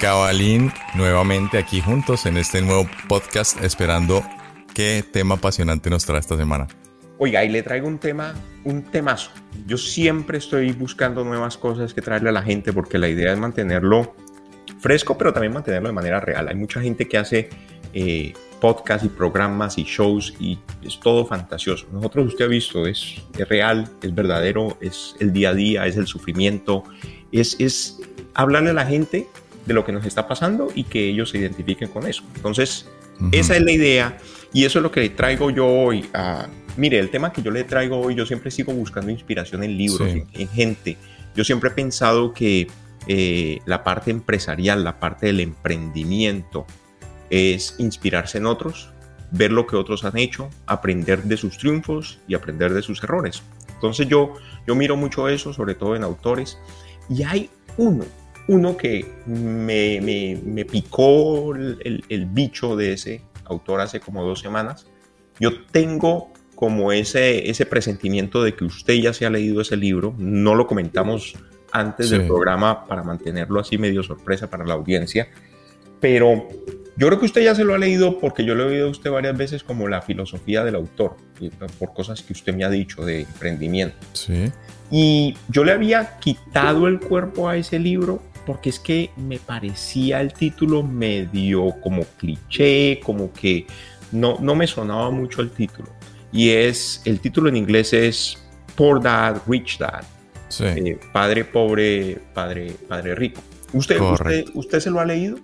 Cabalín, nuevamente aquí juntos en este nuevo podcast, esperando qué tema apasionante nos trae esta semana. Oiga, y le traigo un tema, un temazo. Yo siempre estoy buscando nuevas cosas que traerle a la gente porque la idea es mantenerlo fresco, pero también mantenerlo de manera real. Hay mucha gente que hace eh, podcasts y programas y shows y es todo fantasioso. Nosotros, usted ha visto, es, es real, es verdadero, es el día a día, es el sufrimiento, es, es hablarle a la gente de lo que nos está pasando y que ellos se identifiquen con eso. Entonces, esa es la idea y eso es lo que le traigo yo hoy. A, mire, el tema que yo le traigo hoy, yo siempre sigo buscando inspiración en libros, en, gente. Yo siempre he pensado que eh, la parte empresarial, la parte del emprendimiento, es inspirarse en otros, ver lo que otros han hecho, aprender de sus triunfos y aprender de sus errores. Entonces yo, yo miro mucho eso, sobre todo en autores, y hay uno uno que me, me, picó el, el, bicho de ese autor hace como dos semanas. Yo tengo como ese, ese presentimiento de que usted ya se ha leído ese libro. No lo comentamos antes del programa para mantenerlo así medio sorpresa para la audiencia. Pero yo creo que usted ya se lo ha leído porque yo lo he oído a usted varias veces como la filosofía del autor, por cosas que usted me ha dicho de emprendimiento. Sí. Y yo le había quitado el cuerpo a ese libro porque es que me parecía el título medio como cliché, como que no, no me sonaba mucho el título. Y es, el título en inglés es Poor Dad, Rich Dad. Eh, padre pobre, padre, padre rico. ¿Usted, usted, ¿Usted se lo ha leído?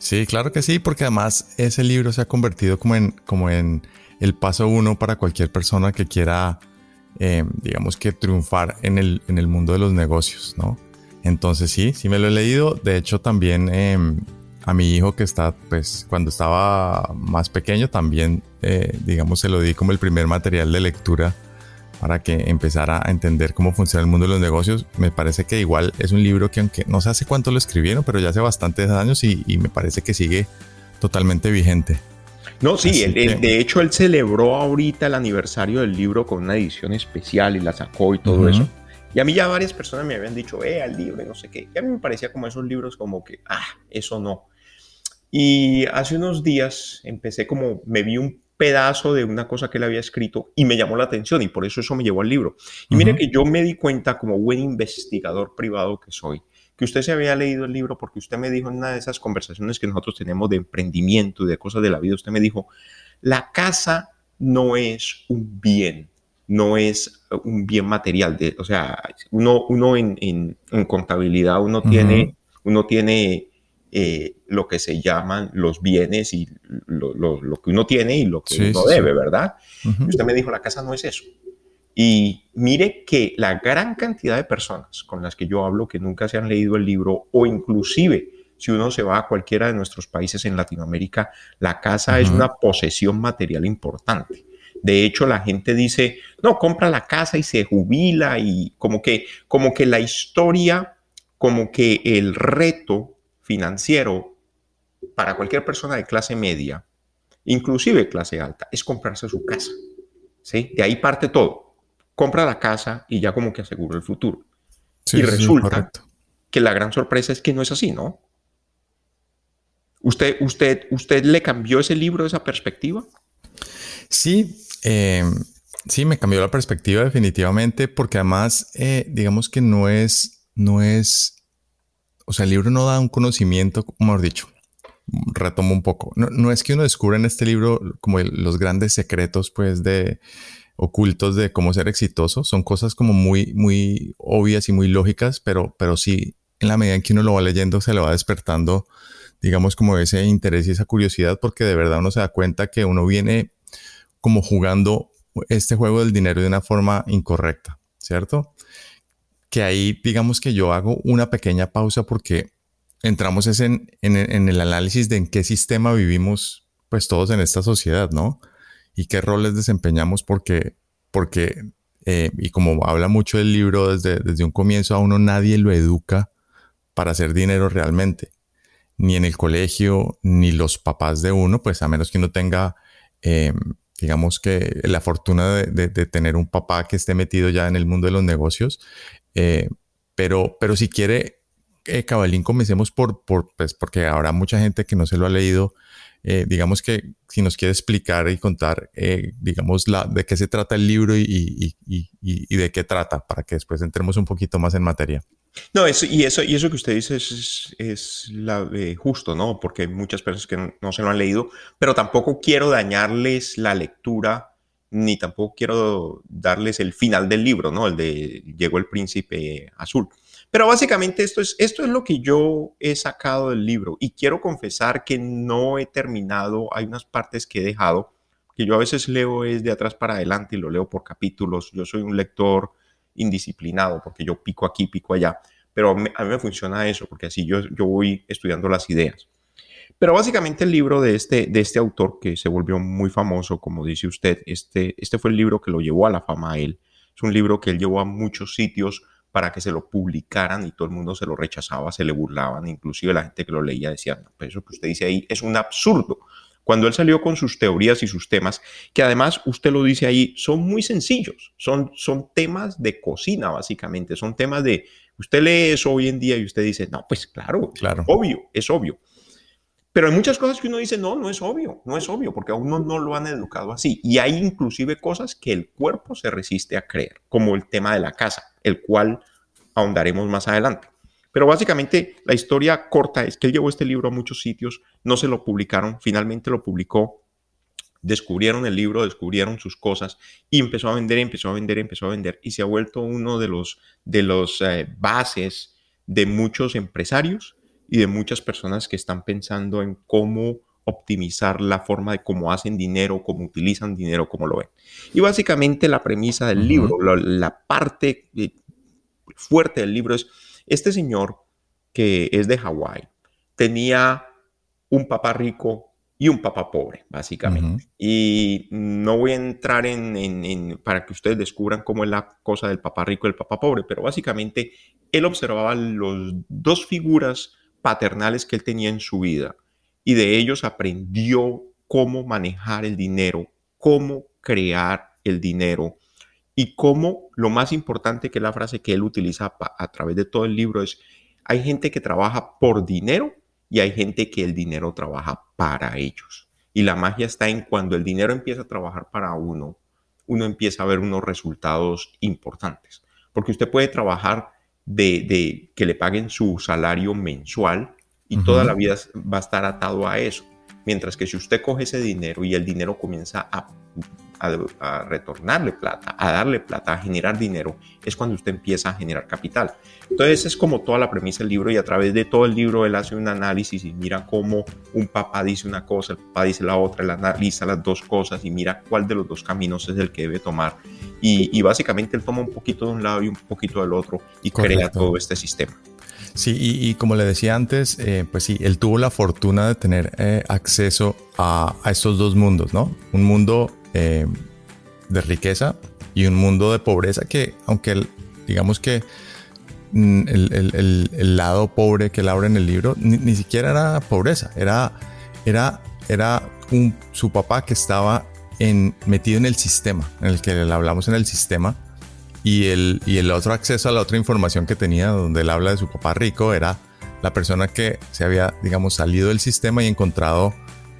Sí, claro que sí, porque además ese libro se ha convertido como en, como en el paso uno para cualquier persona que quiera, eh, digamos que triunfar en el, en el mundo de los negocios, ¿no? Entonces sí, sí me lo he leído. De hecho también em, a mi hijo que está, pues cuando estaba más pequeño también, eh, digamos, se lo di como el primer material de lectura para que empezara a entender cómo funciona el mundo de los negocios. Me parece que igual es un libro que aunque no sé hace cuánto lo escribieron, pero ya hace bastantes años y, me parece que sigue totalmente vigente. No, sí, de hecho él celebró ahorita el aniversario del libro con una edición especial y la sacó y todo eso. Y a mí ya varias personas me habían dicho, eh, al libro y no sé qué. Y a mí me parecía como esos libros como que, ah, eso no. Y hace unos días empecé como, me vi un pedazo de una cosa que él había escrito y me llamó la atención y por eso eso me llevó al libro. Y mire que yo me di cuenta como buen investigador privado que soy, que usted se había leído el libro porque usted me dijo en una de esas conversaciones que nosotros tenemos de emprendimiento y de cosas de la vida, usted me dijo, la casa no es un bien, no es un bien material. De, o sea, uno, uno en, en, contabilidad, uno tiene, uno tiene eh, lo que se llaman los bienes y lo, lo, que uno tiene y lo que uno debe, ¿verdad? usted me dijo, la casa no es eso. Y mire que la gran cantidad de personas con las que yo hablo que nunca se han leído el libro o inclusive si uno se va a cualquiera de nuestros países en Latinoamérica, la casa es una posesión material importante. De hecho, la gente dice, no, compra la casa y se jubila y como que, como que la historia, como que el reto financiero para cualquier persona de clase media, inclusive clase alta, es comprarse su casa. ¿sí? De ahí parte todo. Compra la casa y ya como que asegura el futuro. y resulta que la gran sorpresa es que no es así, ¿no? ¿Usted, usted, ¿Usted le cambió ese libro, esa perspectiva? Sí, eh, Sí, me cambió la perspectiva definitivamente porque además, eh, digamos que no es, no es, o sea, el libro no da un conocimiento, mejor dicho, retomo un poco. No, es que uno descubra en este libro como los grandes secretos, pues, de ocultos de cómo ser exitoso. Son cosas como muy, muy obvias y muy lógicas, pero, pero sí, en la medida en que uno lo va leyendo, se le va despertando, digamos, como ese interés y esa curiosidad, porque de verdad uno se da cuenta que uno viene como jugando este juego del dinero de una forma incorrecta, ¿cierto? Que ahí digamos que yo hago una pequeña pausa porque entramos en, el análisis de en qué sistema vivimos pues todos en esta sociedad, ¿no? Y qué roles desempeñamos porque, porque eh, y como habla mucho del libro desde, desde un comienzo, a uno nadie lo educa para hacer dinero realmente. Ni en el colegio, ni los papás de uno, pues a menos que uno tenga eh, digamos que la fortuna de, tener un papá que esté metido ya en el mundo de los negocios. Eh, pero, pero si quiere, eh, Cabalín, comencemos por, por pues, porque habrá mucha gente que no se lo ha leído. Eh, digamos que si nos quiere explicar y contar, eh, digamos, la, de qué se trata el libro y, y, y, y, de qué trata, para que después entremos un poquito más en materia. No, eso, y, eso, y eso que usted dice es, es la, justo, ¿no? Porque hay muchas personas que no, se lo han leído, pero tampoco quiero dañarles la lectura, ni tampoco quiero darles el final del libro, ¿no? El de Llegó el príncipe azul. Pero básicamente esto es, esto es lo que yo he sacado del libro y quiero confesar que no he terminado, hay unas partes que he dejado, que yo a veces leo es de atrás para adelante y lo leo por capítulos, yo soy un lector indisciplinado, porque yo pico aquí, pico allá, pero a mí, me funciona eso, porque así yo, yo voy estudiando las ideas. Pero básicamente el libro de este, de este autor que se volvió muy famoso, como dice usted, este, este fue el libro que lo llevó a la fama a él. Es un libro que él llevó a muchos sitios para que se lo publicaran y todo el mundo se lo rechazaba, se le burlaban, inclusive la gente que lo leía decía, no, pero eso que usted dice ahí es un absurdo. Cuando él salió con sus teorías y sus temas, que además usted lo dice ahí, son muy sencillos, son, son temas de cocina básicamente, son temas de, usted lee eso hoy en día y usted dice, no, pues claro, claro. obvio, es obvio. Pero hay muchas cosas que uno dice, no, no es obvio, no es obvio, porque a uno no lo han educado así. Y hay inclusive cosas que el cuerpo se resiste a creer, como el tema de la casa, el cual ahondaremos más adelante. Pero básicamente la historia corta es que él llevó este libro a muchos sitios, no se lo publicaron, finalmente lo publicó, descubrieron el libro, descubrieron sus cosas y empezó a vender, empezó a vender, empezó a vender y se ha vuelto uno de los, de los eh, bases de muchos empresarios y de muchas personas que están pensando en cómo optimizar la forma de cómo hacen dinero, cómo utilizan dinero, cómo lo ven. Y básicamente la premisa del libro, la, parte eh, fuerte del libro es este señor, que es de Hawái, tenía un papá rico y un papá pobre, básicamente. Y no voy a entrar en, para que ustedes descubran cómo es la cosa del papá rico y el papá pobre, pero básicamente él observaba los dos figuras paternales que él tenía en su vida y de ellos aprendió cómo manejar el dinero, cómo crear el dinero, y cómo lo más importante que la frase que él utiliza a través de todo el libro es, hay gente que trabaja por dinero y hay gente que el dinero trabaja para ellos. Y la magia está en cuando el dinero empieza a trabajar para uno, uno empieza a ver unos resultados importantes. Porque usted puede trabajar de, que le paguen su salario mensual y toda la vida va a estar atado a eso. Mientras que si usted coge ese dinero y el dinero comienza a a, retornarle plata, a darle plata, a generar dinero, es cuando usted empieza a generar capital. Entonces es como toda la premisa del libro y a través de todo el libro él hace un análisis y mira cómo un papá dice una cosa, el papá dice la otra, él analiza las dos cosas y mira cuál de los dos caminos es el que debe tomar. Y, básicamente él toma un poquito de un lado y un poquito del otro y crea todo este sistema. Sí, y, como le decía antes, eh, pues sí, él tuvo la fortuna de tener eh, acceso a, estos dos mundos, ¿no? Un mundo eh, de riqueza y un mundo de pobreza que, aunque digamos que mm, el, lado pobre que él abre en el libro ni, siquiera era pobreza, era, era, era un, su papá que estaba en, metido en el sistema, en el que le hablamos en el sistema, y el, y el otro acceso a la otra información que tenía, donde él habla de su papá rico, era la persona que se había, digamos, salido del sistema y encontrado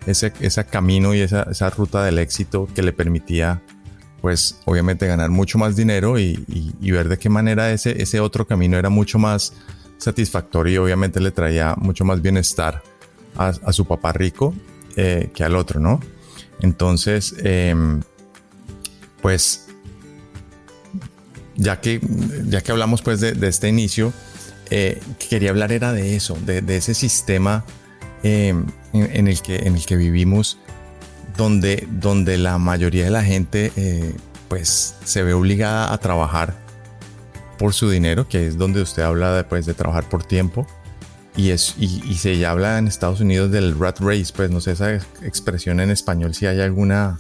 ese, ese camino y esa, esa, ruta del éxito que le permitía pues obviamente ganar mucho más dinero y, ver de qué manera ese, ese otro camino era mucho más satisfactorio y obviamente le traía mucho más bienestar a, su papá rico eh, que al otro, ¿no? Entonces, em, pues, ya que, ya que hablamos pues de, este inicio, eh, quería hablar era de eso, de, ese sistema em, en, el que, en el que vivimos, donde, donde la mayoría de la gente eh, pues se ve obligada a trabajar por su dinero, que es donde usted habla de, pues, de trabajar por tiempo. Y, es, y, se habla en Estados Unidos del rat race, pues no sé esa expresión en español si hay alguna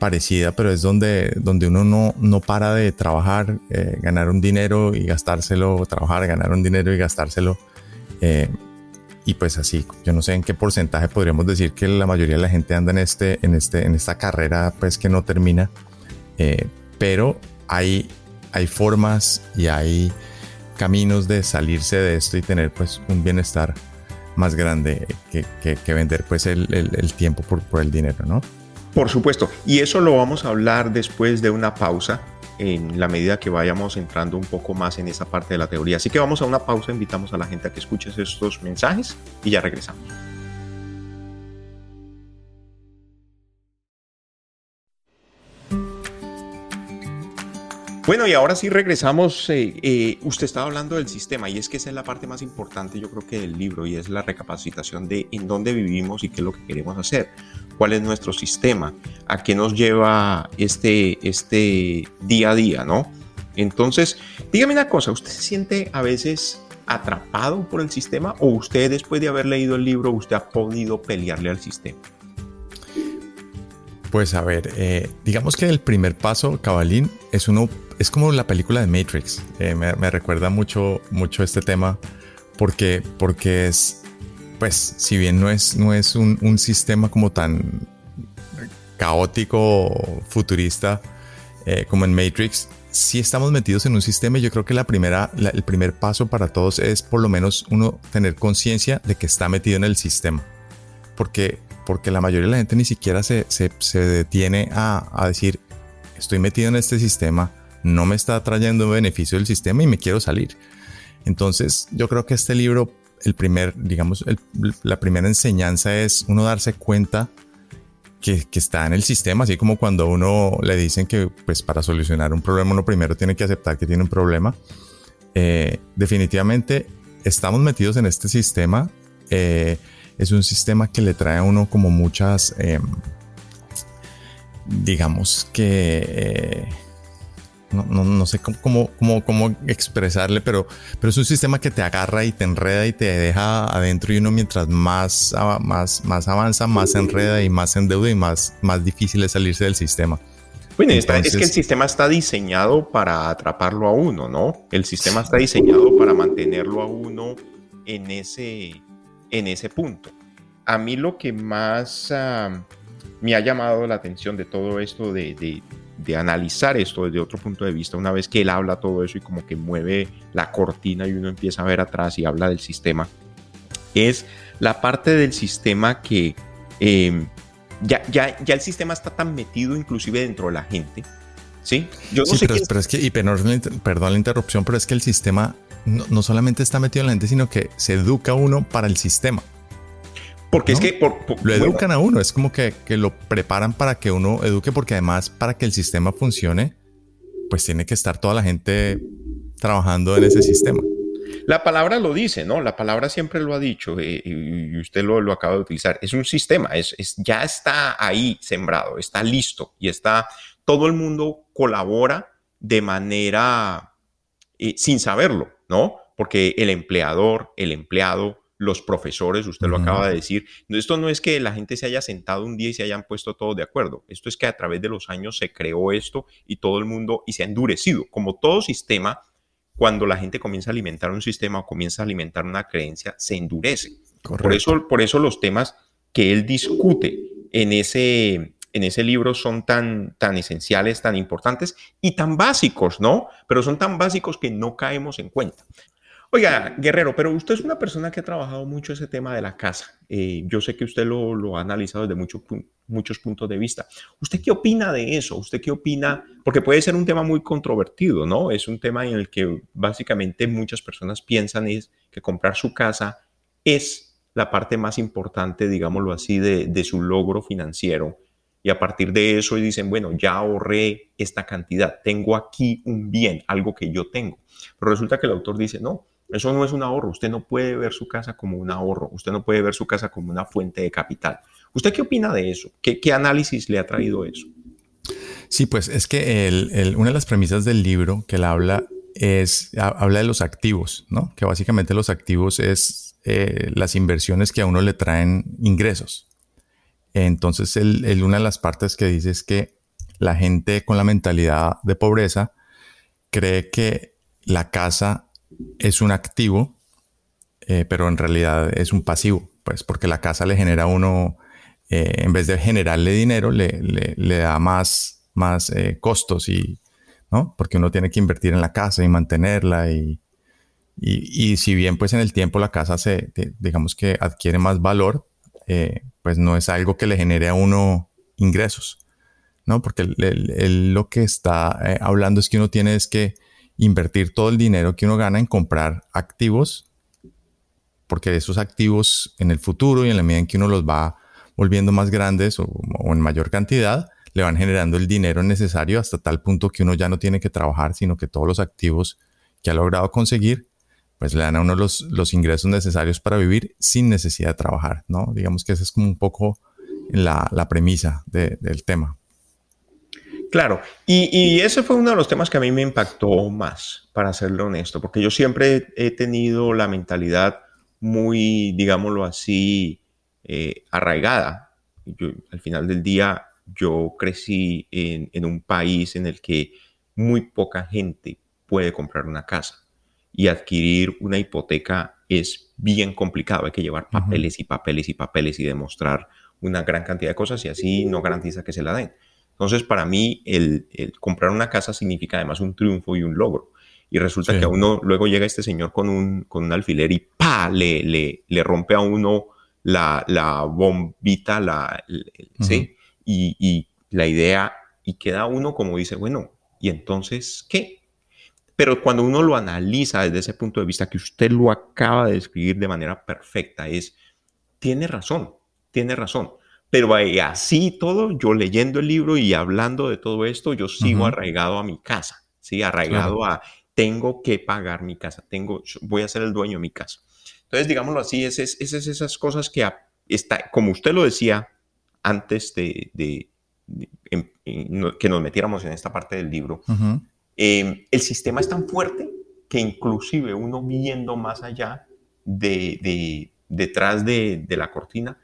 parecida, pero es donde, donde uno no, no para de trabajar, eh, ganar un dinero y gastárselo, trabajar, ganar un dinero y gastárselo. Eh, y pues así, yo no sé en qué porcentaje podríamos decir que la mayoría de la gente anda en, este, en, este, en esta carrera pues que no termina, eh, pero hay, hay formas y hay caminos de salirse de esto y tener pues un bienestar más grande que, que, vender pues el, el, tiempo por, por, el dinero, ¿no? Por supuesto, y eso lo vamos a hablar después de una pausa en la medida que vayamos entrando un poco más en esa parte de la teoría. Así que vamos a una pausa, invitamos a la gente a que escuche estos mensajes y ya regresamos. Bueno, y ahora sí regresamos. Eh, eh, usted estaba hablando del sistema y es que esa es la parte más importante yo creo que del libro y es la recapacitación de en dónde vivimos y qué es lo que queremos hacer, cuál es nuestro sistema, a qué nos lleva este, este día a día, ¿no? Entonces, dígame una cosa, ¿usted se siente a veces atrapado por el sistema o usted después de haber leído el libro, usted ha podido pelearle al sistema? Pues a ver, eh, digamos que el primer paso, Cabalín, es uno, es como la película de Matrix. Eh, me, recuerda mucho, mucho este tema porque, porque es, pues, si bien no es, no es un, sistema como tan caótico, futurista eh, como en Matrix, si estamos metidos en un sistema yo creo que la primera, el primer paso para todos es por lo menos uno tener conciencia de que está metido en el sistema. Porque porque la mayoría de la gente ni siquiera se, detiene a, decir, estoy metido en este sistema, no me está trayendo beneficio del sistema y me quiero salir. Entonces, yo creo que este libro, el primer, digamos, la primera enseñanza es uno darse cuenta que, está en el sistema, así como cuando uno le dicen que, pues, para solucionar un problema, uno primero tiene que aceptar que tiene un problema. Eh, definitivamente estamos metidos en este sistema. Eh, es un sistema que le trae a uno como muchas, em, digamos que, eh, no, sé cómo, cómo, cómo, expresarle, pero, pero es un sistema que te agarra y te enreda y te deja adentro y uno mientras más, más, más avanza, más se enreda y más se endeuda y más, más difícil es salirse del sistema. Bueno, es que el sistema está diseñado para atraparlo a uno, ¿no? El sistema está diseñado para mantenerlo a uno en ese, en ese punto. A mí lo que más me ha llamado la atención de todo esto, de, analizar esto desde otro punto de vista, una vez que él habla todo eso y como que mueve la cortina y uno empieza a ver atrás y habla del sistema, es la parte del sistema que em, ya, ya, ya el sistema está tan metido inclusive dentro de la gente. Sí, yo no sé pero, es que, y perdón la interrupción, pero es que el sistema no, solamente está metido en la gente, sino que se educa uno para el sistema. Porque es que... lo educan a uno, es como que, lo preparan para que uno eduque, porque además para que el sistema funcione, pues tiene que estar toda la gente trabajando en ese sistema. La palabra lo dice, ¿no? La palabra siempre lo ha dicho eh, y usted lo, lo, acaba de utilizar. Es un sistema, es, ya está ahí sembrado, está listo y está, todo el mundo colabora de manera eh, sin saberlo, ¿no? Porque el empleador, el empleado, los profesores, usted lo acaba de decir. Esto no es que la gente se haya sentado un día y se hayan puesto todos de acuerdo. Esto es que a través de los años se creó esto y todo el mundo y se ha endurecido. Como todo sistema, cuando la gente comienza a alimentar un sistema o comienza a alimentar una creencia, se endurece. Por eso, por eso los temas que él discute en ese, en ese libro son tan, tan esenciales, tan importantes y tan básicos, ¿no? Pero son tan básicos que no caemos en cuenta. Oiga, Guerrero, pero usted es una persona que ha trabajado mucho ese tema de la casa. Eh, yo sé que usted lo, ha analizado desde muchos muchos puntos de vista. ¿Usted qué opina de eso? ¿Usted qué opina? Porque puede ser un tema muy controvertido, ¿no? Es un tema en el que básicamente muchas personas piensan es que comprar su casa es la parte más importante, digámoslo así, de, de su logro financiero. Y a partir de eso dicen, bueno, ya ahorré esta cantidad, tengo aquí un bien, algo que yo tengo. Pero resulta que el autor dice, no, eso no es un ahorro. Usted no puede ver su casa como un ahorro. Usted no puede ver su casa como una fuente de capital. ¿Usted qué opina de eso? ¿Qué, análisis le ha traído eso? Sí, pues es que una de las premisas del libro que él habla es, habla de los activos, ¿no? Que básicamente los activos es eh, las inversiones que a uno le traen ingresos. Entonces, una de las partes que dice es que la gente con la mentalidad de pobreza cree que la casa es un activo, eh, pero en realidad es un pasivo, pues porque la casa le genera a uno, eh, en vez de generarle dinero, le, le, da más, más eh, costos y, ¿no? Porque uno tiene que invertir en la casa y mantenerla y, y, si bien pues en el tiempo la casa se, digamos que adquiere más valor, pues no es algo que le genere a uno ingresos, ¿no? Porque lo que está hablando es que uno tiene es que invertir todo el dinero que uno gana en comprar activos, porque esos activos en el futuro y en la medida en que uno los va volviendo más grandes o, en mayor cantidad, le van generando el dinero necesario hasta tal punto que uno ya no tiene que trabajar, sino que todos los activos que ha logrado conseguir, pues le dan a uno los, los ingresos necesarios para vivir sin necesidad de trabajar, ¿no? Digamos que esa es como un poco la, la premisa del tema. Claro, y, ese fue uno de los temas que a mí me impactó más, para serlo honesto, porque yo siempre he tenido la mentalidad muy, digámoslo así, eh, arraigada. al final del día, yo crecí en, en, un país en el que muy poca gente puede comprar una casa y adquirir una hipoteca es bien complicado. Hay que llevar papeles y papeles y papeles y demostrar una gran cantidad de cosas y así no garantiza que se la den. Entonces, para mí, el, comprar una casa significa además un triunfo y un logro. Y resulta que a uno, luego llega este señor con un, con un alfiler y ¡pa! Le, le, le rompe a uno la, la bombita, la, ¿sí? Y, y, la idea, y queda uno como dice, bueno, ¿y entonces qué? Pero cuando uno lo analiza desde ese punto de vista que usted lo acaba de describir de manera perfecta, es, tiene razón, tiene razón. Pero así todo, yo leyendo el libro y hablando de todo esto, yo sigo arraigado a mi casa, ¿sí? Arraigado a, tengo que pagar mi casa, tengo, voy a ser el dueño de mi casa. Entonces, digámoslo así, es, es, esas cosas que, está, como usted lo decía antes de, que nos metiéramos en esta parte del libro, em, el sistema es tan fuerte que inclusive uno viendo más allá de, detrás de, la cortina,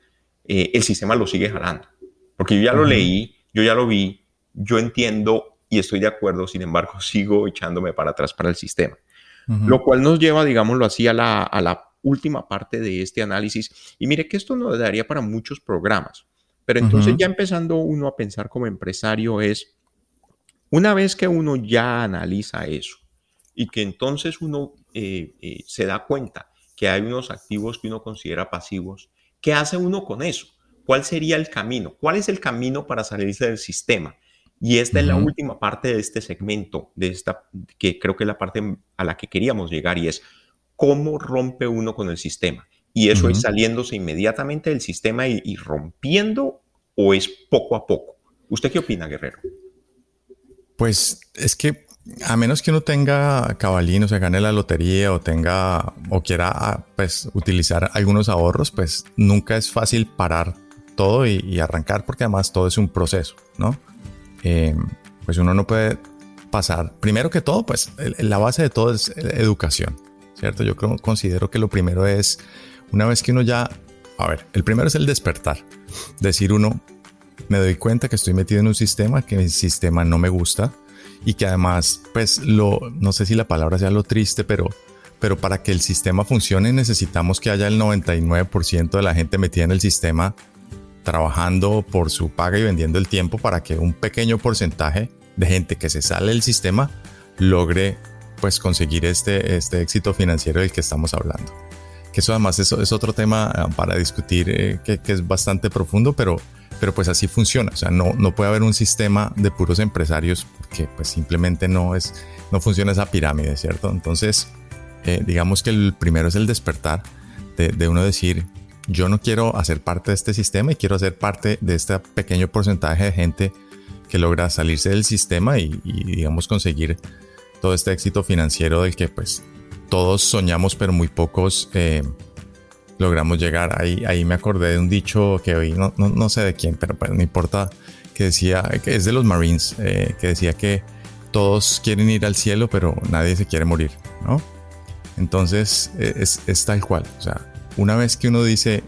eh, el sistema lo sigue jalando. Porque yo ya lo leí, yo ya lo vi, yo entiendo y estoy de acuerdo, sin embargo, sigo echándome para atrás para el sistema. Lo cual nos lleva, digámoslo así, a la, a la última parte de este análisis. Y mire que esto nos daría para muchos programas. Pero entonces ya empezando uno a pensar como empresario es, una vez que uno ya analiza eso y que entonces uno eh, eh, se da cuenta que hay unos activos que uno considera pasivos ¿Qué hace uno con eso? ¿Cuál sería el camino? ¿Cuál es el camino para salirse del sistema? Y esta es la última parte de este segmento, de esta, que creo que es la parte a la que queríamos llegar, y es cómo rompe uno con el sistema. Y eso es saliéndose inmediatamente del sistema y, y, rompiendo, o es poco a poco. ¿Usted qué opina, Guerrero? Pues es que a menos que uno tenga cabalín, o sea, gane la lotería o tenga o quiera ah, pues utilizar algunos ahorros, pues nunca es fácil parar todo y, arrancar porque además todo es un proceso, ¿no? Em, pues uno no puede pasar, primero que todo, pues la base de todo es educación, ¿cierto? Yo creo, considero que lo primero es, una vez que uno ya, a ver, el primero es el despertar, decir uno, me doy cuenta que estoy metido en un sistema, que el sistema no me gusta, y que además, pues lo, no sé si la palabra sea lo triste, pero, pero para que el sistema funcione necesitamos que haya el 99% de la gente metida en el sistema trabajando por su paga y vendiendo el tiempo para que un pequeño porcentaje de gente que se sale del sistema logre pues conseguir este, este éxito financiero del que estamos hablando. Que eso además es, es otro tema ah, para discutir eh, que, que, es bastante profundo, pero, pero pues así funciona. O sea, no, no puede haber un sistema de puros empresarios porque pues simplemente no, es, no funciona esa pirámide, ¿cierto? Entonces, eh, digamos que el primero es el despertar de, de uno decir, yo no quiero hacer parte de este sistema y quiero hacer parte de este pequeño porcentaje de gente que logra salirse del sistema y, digamos conseguir todo este éxito financiero del que pues todos soñamos pero muy pocos eh, logramos llegar. Ahí, ahí me acordé de un dicho que hoy no, no, sé de quién, pero, no importa, que decía, que es de los Marines, eh, que decía que todos quieren ir al cielo pero nadie se quiere morir, ¿no? Entonces es, es tal cual, o sea, una vez que uno dice,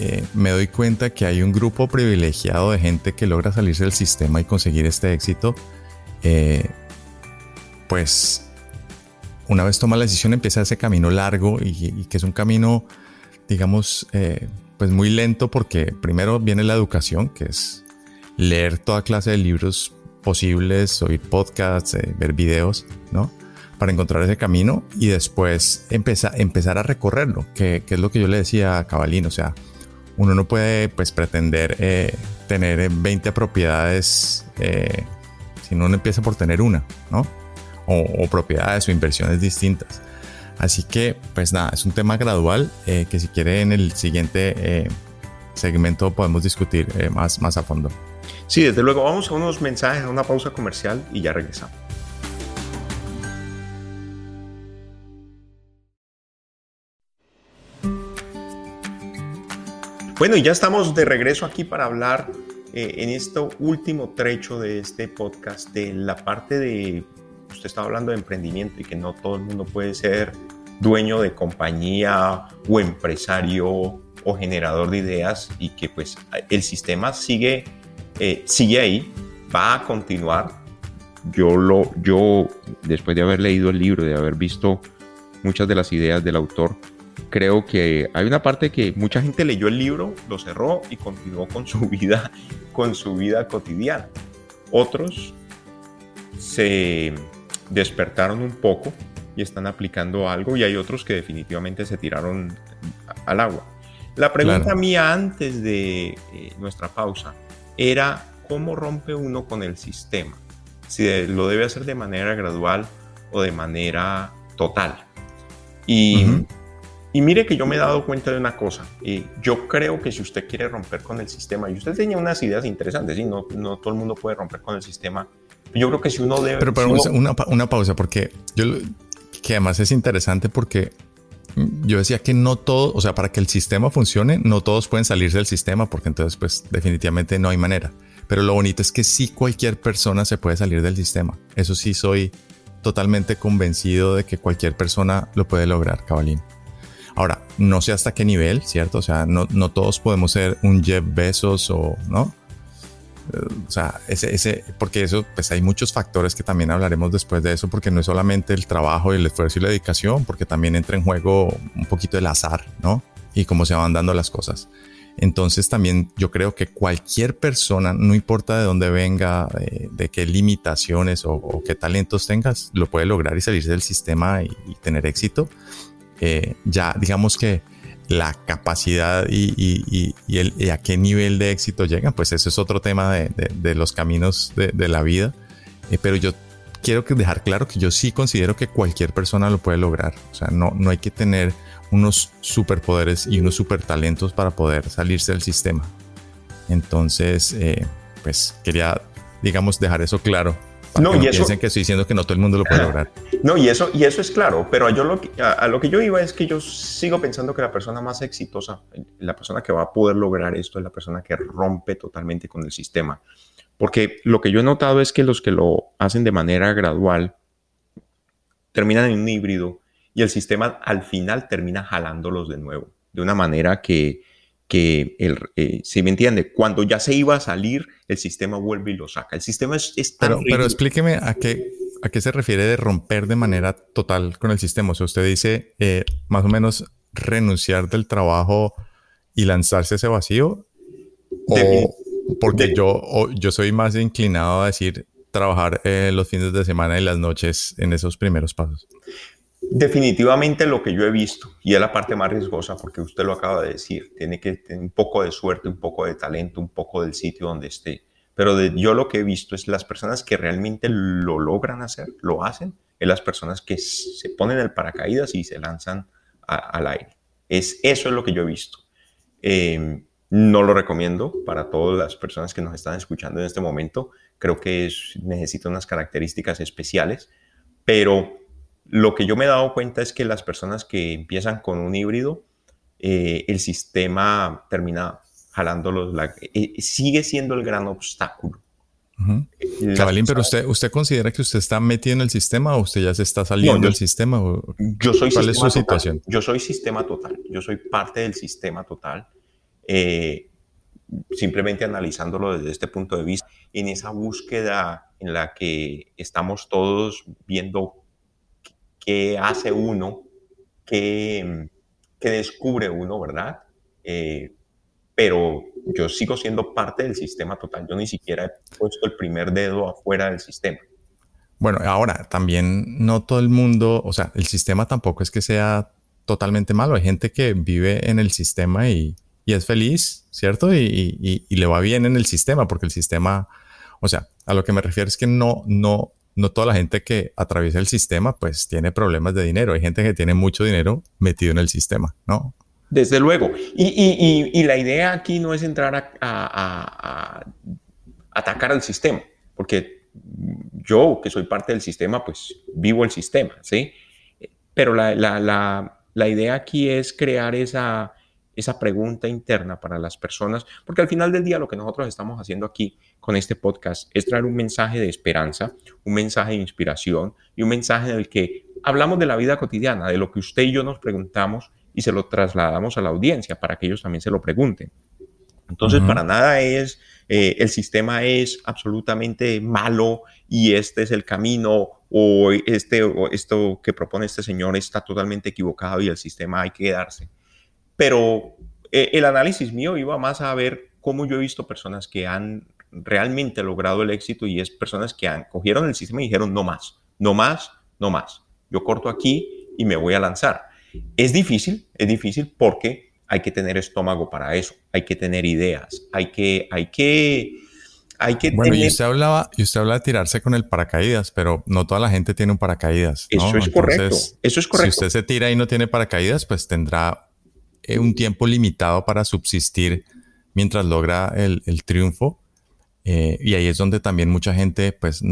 eh, me doy cuenta que hay un grupo privilegiado de gente que logra salirse del sistema y conseguir este éxito, eh, pues una vez toma la decisión empieza ese camino largo y, que es un camino, digamos, eh, pues muy lento porque primero viene la educación, que es leer toda clase de libros posibles, oír podcasts, ver videos, ¿no? para encontrar ese camino y después empezar, empezar a recorrerlo, que, es lo que yo le decía a Cabalín, o sea, uno no puede pues pretender eh, tener 20 propiedades eh, si no uno empieza por tener una, ¿no? O, propiedades o inversiones distintas. Así que, pues nada, es un tema gradual eh, que si quiere en el siguiente segmento podemos discutir más, más a fondo. Sí, desde luego, vamos a unos mensajes, a una pausa comercial y ya regresamos. Bueno, y ya estamos de regreso aquí para hablar eh, en este último trecho de este podcast de la parte de, usted estaba hablando de emprendimiento y que no todo el mundo puede ser dueño de compañía o empresario o generador de ideas y que pues el sistema sigue, eh, sigue ahí, va a continuar. Yo, lo, yo, después de haber leído el libro, de haber visto muchas de las ideas del autor, creo que hay una parte que mucha gente leyó el libro, lo cerró y continuó con su vida, con su vida cotidiana. Otros se despertaron un poco y están aplicando algo y hay otros que definitivamente se tiraron al agua. La pregunta mía antes de eh, nuestra pausa era cómo rompe uno con el sistema, si lo debe hacer de manera gradual o de manera total. Y y mire que yo me he dado cuenta de una cosa. y yo creo que si usted quiere romper con el sistema, y usted tenía unas ideas interesantes, y no, no todo el mundo puede romper con el sistema. Yo creo que si uno debe... Pero, pero una, una, pausa, porque yo... Que además es interesante porque yo decía que no todo, o sea, para que el sistema funcione, no todos pueden salirse del sistema, porque entonces, pues, definitivamente no hay manera. Pero lo bonito es que sí cualquier persona se puede salir del sistema. Eso sí soy totalmente convencido de que cualquier persona lo puede lograr, cabalín. Ahora, no sé hasta qué nivel, ¿cierto? O sea, no, no todos podemos ser un Jeff Bezos o, ¿no? O sea, ese, ese, porque eso, pues hay muchos factores que también hablaremos después de eso, porque no es solamente el trabajo y el esfuerzo y la dedicación, porque también entra en juego un poquito el azar, ¿no? Y cómo se van dando las cosas. Entonces también yo creo que cualquier persona, no importa de dónde venga, de, qué limitaciones o, qué talentos tengas, lo puede lograr y salirse del sistema y tener éxito. Eh, ya digamos que la capacidad y, el, a qué nivel de éxito llegan, pues eso es otro tema de, los caminos de, la vida. Eh, pero yo quiero dejar claro que yo sí considero que cualquier persona lo puede lograr. O sea, no, no hay que tener unos superpoderes y unos super talentos para poder salirse del sistema. Entonces, eh, pues quería, digamos, dejar eso claro no, y eso, piensen que estoy diciendo que no todo el mundo lo puede lograr. No, y eso, y eso es claro, pero yo lo a, lo que yo iba es que yo sigo pensando que la persona más exitosa, la persona que va a poder lograr esto es la persona que rompe totalmente con el sistema. Porque lo que yo he notado es que los que lo hacen de manera gradual terminan en un híbrido y el sistema al final termina jalándolos de nuevo, de una manera que, que el, eh, si me entiende, cuando ya se iba a salir, el sistema vuelve y lo saca. El sistema es, tan pero, explíqueme a qué, a qué se refiere de romper de manera total con el sistema. O sea, usted dice eh, más o menos renunciar del trabajo y lanzarse ese vacío. o porque yo, yo soy más inclinado a decir trabajar eh, los fines de semana y las noches en esos primeros pasos? Definitivamente lo que yo he visto, y es la parte más riesgosa, porque usted lo acaba de decir, tiene que tener un poco de suerte, un poco de talento, un poco del sitio donde esté. Pero de, yo lo que he visto es las personas que realmente lo logran hacer, lo hacen, es las personas que se ponen el paracaídas y se lanzan al aire. Es, eso es lo que yo he visto. Em, no lo recomiendo para todas las personas que nos están escuchando en este momento. Creo que es, necesita unas características especiales, pero lo que yo me he dado cuenta es que las personas que empiezan con un híbrido, eh, el sistema termina jalándolos, eh, sigue siendo el gran obstáculo. Cabalín, pero usted, ¿usted considera que usted está metido en el sistema o usted ya se está saliendo del sistema? yo soy ¿Cuál es su situación? Yo soy sistema total, yo soy parte del sistema total. Eh, simplemente analizándolo desde este punto de vista, en esa búsqueda en la que estamos todos viendo qué hace uno, qué, qué descubre uno, ¿verdad? Eh, pero yo sigo siendo parte del sistema total. Yo ni siquiera he puesto el primer dedo afuera del sistema. Bueno, ahora también no todo el mundo, o sea, el sistema tampoco es que sea totalmente malo. Hay gente que vive en el sistema y, y es feliz, ¿cierto? Y, y, y, le va bien en el sistema, porque el sistema, o sea, a lo que me refiero es que no, no, no toda la gente que atraviesa el sistema pues tiene problemas de dinero. Hay gente que tiene mucho dinero metido en el sistema, ¿no? Desde luego. Y, la idea aquí no es entrar a, atacar al sistema, porque yo, que soy parte del sistema, pues vivo el sistema, ¿sí? Pero la, la idea aquí es crear esa, esa pregunta interna para las personas, porque al final del día lo que nosotros estamos haciendo aquí con este podcast es traer un mensaje de esperanza, un mensaje de inspiración y un mensaje en el que hablamos de la vida cotidiana, de lo que usted y yo nos preguntamos y se lo trasladamos a la audiencia para que ellos también se lo pregunten. Entonces, para nada es, eh, el sistema es absolutamente malo y este es el camino o, este, o esto que propone este señor está totalmente equivocado y el sistema hay que quedarse. Pero eh, el análisis mío iba más a ver cómo yo he visto personas que han realmente logrado el éxito y es personas que han, cogieron el sistema y dijeron no más, no más, no más. Yo corto aquí y me voy a lanzar. Es difícil, es difícil porque hay que tener estómago para eso, hay que tener ideas, hay que, hay que, hay que bueno, y usted hablaba, y usted habla de tirarse con el paracaídas, pero no toda la gente tiene un paracaídas. Eso es correcto. Eso es correcto. Si usted se tira y no tiene paracaídas, pues tendrá un tiempo limitado para subsistir mientras logra el, triunfo. Eh, y ahí es donde también mucha gente, pues,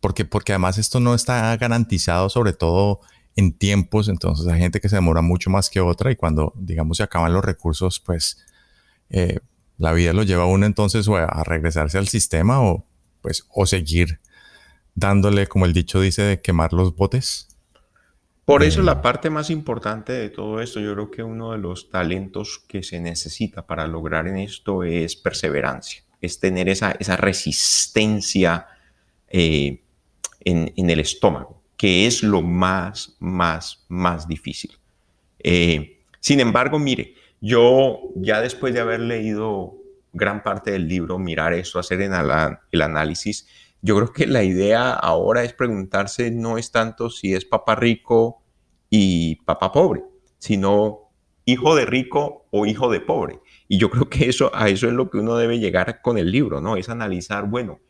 porque, porque además esto no está garantizado, sobre todo en tiempos, entonces hay gente que se demora mucho más que otra y cuando, digamos, se acaban los recursos, pues eh, la vida lo lleva a uno entonces o a regresarse al sistema o, pues, o seguir dándole, como el dicho dice, de quemar los botes. Por eso la parte más importante de todo esto, yo creo que uno de los talentos que se necesita para lograr en esto es perseverancia, es tener esa, esa resistencia eh, en, el estómago, que es lo más, más, más difícil. Eh, sin embargo, mire, yo ya después de haber leído gran parte del libro, mirar eso, hacer el análisis, yo creo que la idea ahora es preguntarse no es tanto si es papá rico y papá pobre, sino hijo de rico o hijo de pobre. Y yo creo que eso, a eso es lo que uno debe llegar con el libro, ¿no? Es analizar, bueno,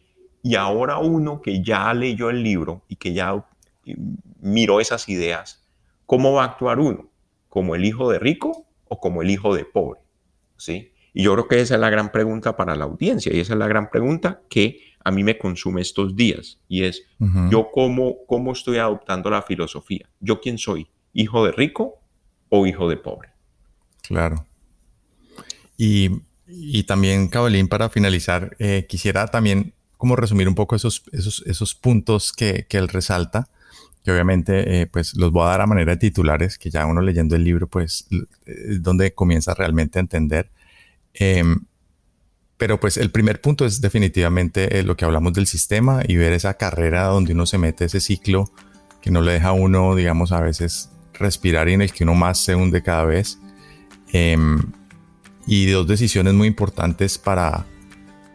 y ahora uno que ya leyó el libro y que ya miró esas ideas, ¿cómo va a actuar uno? ¿Como el hijo de rico o como el hijo de pobre? ¿Sí? Y yo creo que esa es la gran pregunta para la audiencia y esa es la gran pregunta que a mí me consume estos días y es, ¿yo cómo, cómo estoy adoptando la filosofía? ¿Yo quién soy? ¿Hijo de rico o hijo de pobre? Claro. Y, y también, Cabelín, para finalizar, eh, quisiera también como resumir un poco esos, esos, esos puntos que, que él resalta que obviamente eh, pues los voy a dar a manera de titulares, que ya uno leyendo el libro pues es donde comienza realmente a entender. Em, pero pues el primer punto es definitivamente eh, lo que hablamos del sistema y ver esa carrera donde uno se mete ese ciclo que no le deja a uno, digamos, a veces respirar y en el que uno más se hunde cada vez. Em, y dos decisiones muy importantes para,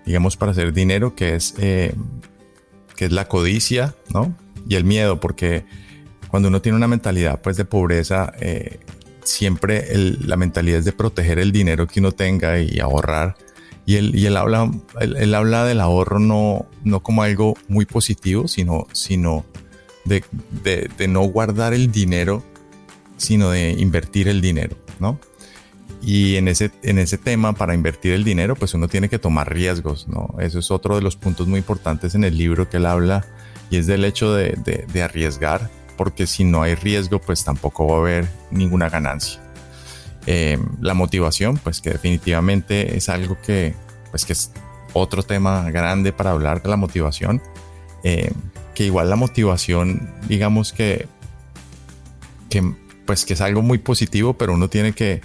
digamos, para hacer dinero, que es eh, que es la codicia, ¿no? Y el miedo, porque cuando uno tiene una mentalidad pues de pobreza, eh, siempre la mentalidad es de proteger el dinero que uno tenga y ahorrar. Y él, habla, del ahorro no, como algo muy positivo, sino, de, no guardar el dinero, sino de invertir el dinero, ¿no? Y en ese, en ese tema, para invertir el dinero, pues uno tiene que tomar riesgos, ¿no? Eso es otro de los puntos muy importantes en el libro que él habla y es del hecho de, de, arriesgar, porque si no hay riesgo, pues tampoco va a haber ninguna ganancia. Eh, la motivación, pues que definitivamente es algo que, pues que es otro tema grande para hablar de la motivación. Eh, que igual la motivación, digamos que, que, pues que es algo muy positivo, pero uno tiene que,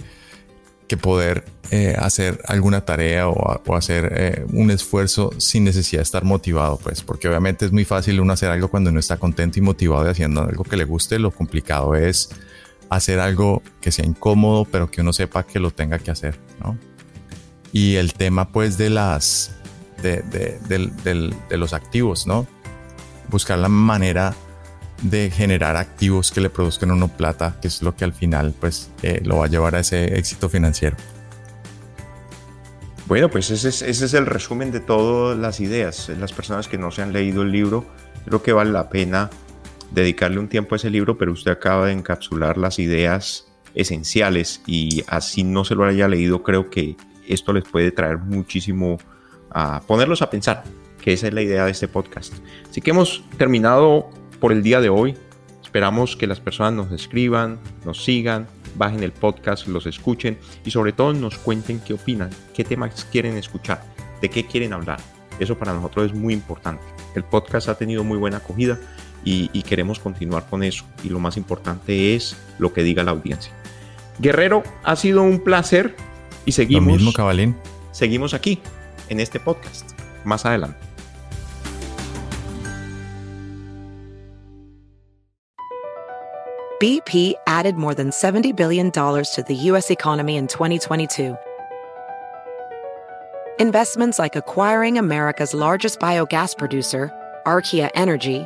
que poder eh, hacer alguna tarea o, hacer eh, un esfuerzo sin necesidad de estar motivado, pues, porque obviamente es muy fácil uno hacer algo cuando uno está contento y motivado y haciendo algo que le guste. Lo complicado es hacer algo que sea incómodo, pero que uno sepa que lo tenga que hacer, ¿no? Y el tema, pues, de las, de, de los activos, ¿no? Buscar la manera de generar activos que le produzcan uno plata, que es lo que al final pues eh, lo va a llevar a ese éxito financiero. Bueno, pues ese es, ese es el resumen de todas las ideas. Las personas que no se han leído el libro, creo que vale la pena dedicarle un tiempo a ese libro, pero usted acaba de encapsular las ideas esenciales y así no se lo haya leído, creo que esto les puede traer muchísimo a ponerlos a pensar, que esa es la idea de este podcast. Así que hemos terminado por el día de hoy. Esperamos que las personas nos escriban, nos sigan, bajen el podcast, los escuchen y sobre todo nos cuenten qué opinan, qué temas quieren escuchar, de qué quieren hablar. Eso para nosotros es muy importante. El podcast ha tenido muy buena acogida y, queremos continuar con eso. Y lo más importante es lo que diga la audiencia. Guerrero, ha sido un placer y seguimos. Lo mismo, Cabalín. Seguimos aquí, en este podcast, más adelante. BP added more than $70 billion to the U.S. economy in 2022. Investments like acquiring America's largest biogas producer, Archaea Energy,